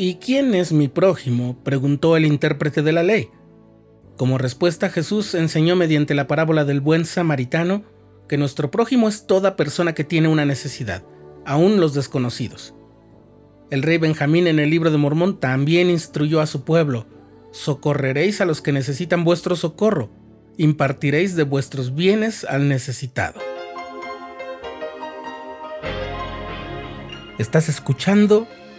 ¿Y quién es mi prójimo? preguntó el intérprete de la ley. Como respuesta Jesús enseñó mediante la parábola del buen samaritano que nuestro prójimo es toda persona que tiene una necesidad, aun los desconocidos. El rey Benjamín en el libro de Mormón también instruyó a su pueblo, socorreréis a los que necesitan vuestro socorro, impartiréis de vuestros bienes al necesitado. Estás escuchando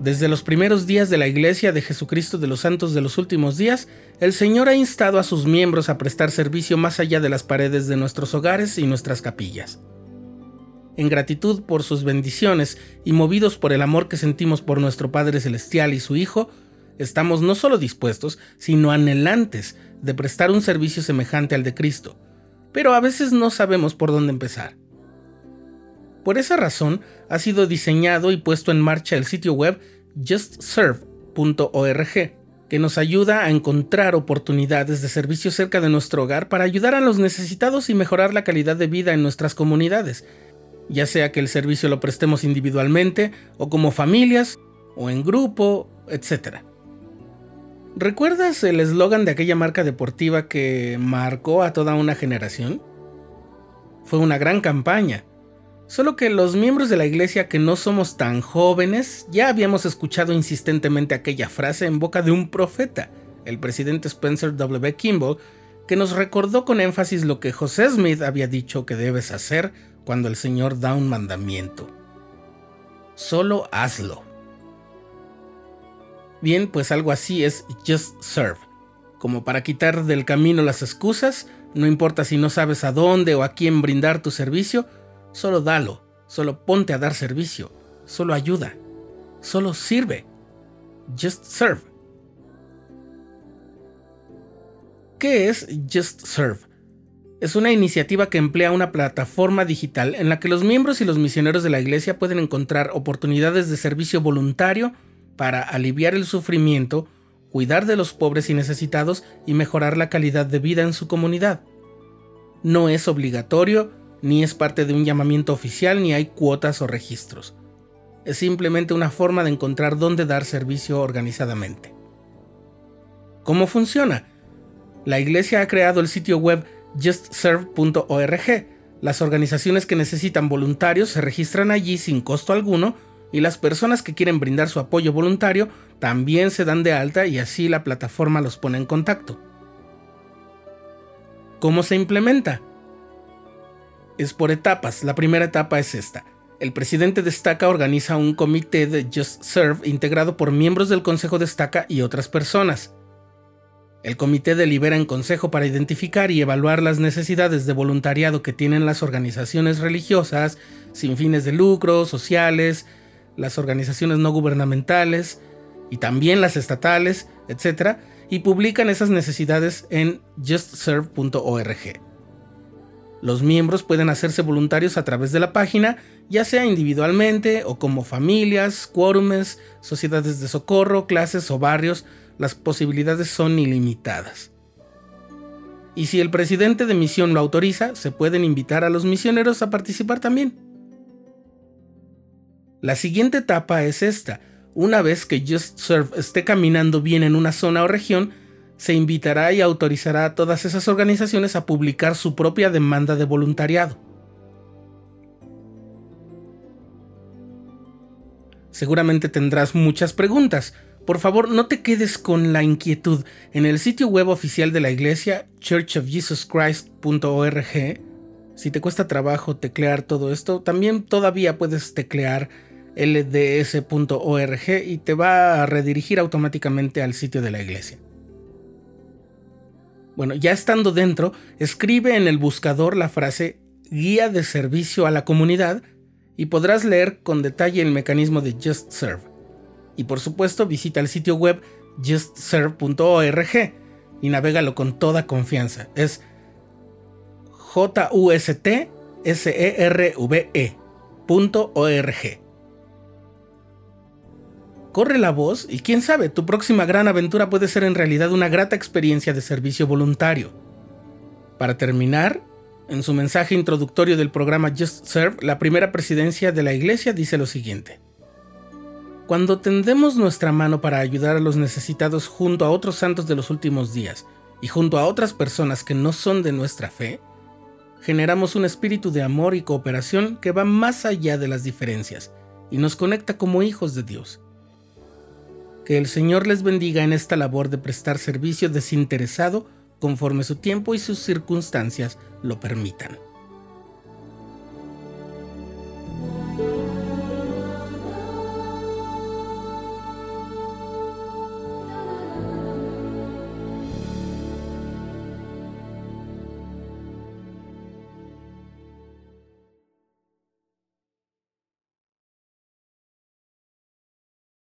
Desde los primeros días de la Iglesia de Jesucristo de los Santos de los Últimos Días, el Señor ha instado a sus miembros a prestar servicio más allá de las paredes de nuestros hogares y nuestras capillas. En gratitud por sus bendiciones y movidos por el amor que sentimos por nuestro Padre Celestial y su Hijo, estamos no solo dispuestos, sino anhelantes de prestar un servicio semejante al de Cristo, pero a veces no sabemos por dónde empezar. Por esa razón, ha sido diseñado y puesto en marcha el sitio web justserve.org, que nos ayuda a encontrar oportunidades de servicio cerca de nuestro hogar para ayudar a los necesitados y mejorar la calidad de vida en nuestras comunidades, ya sea que el servicio lo prestemos individualmente o como familias o en grupo, etc. ¿Recuerdas el eslogan de aquella marca deportiva que marcó a toda una generación? Fue una gran campaña Solo que los miembros de la iglesia que no somos tan jóvenes ya habíamos escuchado insistentemente aquella frase en boca de un profeta, el presidente Spencer W. Kimball, que nos recordó con énfasis lo que José Smith había dicho que debes hacer cuando el Señor da un mandamiento. Solo hazlo. Bien, pues algo así es just serve. Como para quitar del camino las excusas, no importa si no sabes a dónde o a quién brindar tu servicio, Solo dalo, solo ponte a dar servicio, solo ayuda, solo sirve. Just serve. ¿Qué es Just Serve? Es una iniciativa que emplea una plataforma digital en la que los miembros y los misioneros de la iglesia pueden encontrar oportunidades de servicio voluntario para aliviar el sufrimiento, cuidar de los pobres y necesitados y mejorar la calidad de vida en su comunidad. No es obligatorio ni es parte de un llamamiento oficial ni hay cuotas o registros. Es simplemente una forma de encontrar dónde dar servicio organizadamente. ¿Cómo funciona? La iglesia ha creado el sitio web justserve.org. Las organizaciones que necesitan voluntarios se registran allí sin costo alguno y las personas que quieren brindar su apoyo voluntario también se dan de alta y así la plataforma los pone en contacto. ¿Cómo se implementa? Es por etapas. La primera etapa es esta. El presidente destaca organiza un comité de Just Serve integrado por miembros del Consejo destaca y otras personas. El comité delibera en consejo para identificar y evaluar las necesidades de voluntariado que tienen las organizaciones religiosas, sin fines de lucro, sociales, las organizaciones no gubernamentales y también las estatales, etc. y publican esas necesidades en justserve.org. Los miembros pueden hacerse voluntarios a través de la página, ya sea individualmente o como familias, quórumes, sociedades de socorro, clases o barrios. Las posibilidades son ilimitadas. Y si el presidente de misión lo autoriza, se pueden invitar a los misioneros a participar también. La siguiente etapa es esta. Una vez que Just Serve esté caminando bien en una zona o región, se invitará y autorizará a todas esas organizaciones a publicar su propia demanda de voluntariado. Seguramente tendrás muchas preguntas. Por favor, no te quedes con la inquietud. En el sitio web oficial de la iglesia, churchofjesuschrist.org, si te cuesta trabajo teclear todo esto, también todavía puedes teclear lds.org y te va a redirigir automáticamente al sitio de la iglesia. Bueno, ya estando dentro, escribe en el buscador la frase guía de servicio a la comunidad y podrás leer con detalle el mecanismo de Just Serve. Y por supuesto, visita el sitio web justserve.org y navégalo con toda confianza. Es J-U-S-T-S-E-R-V-E.org. Corre la voz y quién sabe, tu próxima gran aventura puede ser en realidad una grata experiencia de servicio voluntario. Para terminar, en su mensaje introductorio del programa Just Serve, la primera presidencia de la Iglesia dice lo siguiente. Cuando tendemos nuestra mano para ayudar a los necesitados junto a otros santos de los últimos días y junto a otras personas que no son de nuestra fe, generamos un espíritu de amor y cooperación que va más allá de las diferencias y nos conecta como hijos de Dios. Que el Señor les bendiga en esta labor de prestar servicio desinteresado conforme su tiempo y sus circunstancias lo permitan.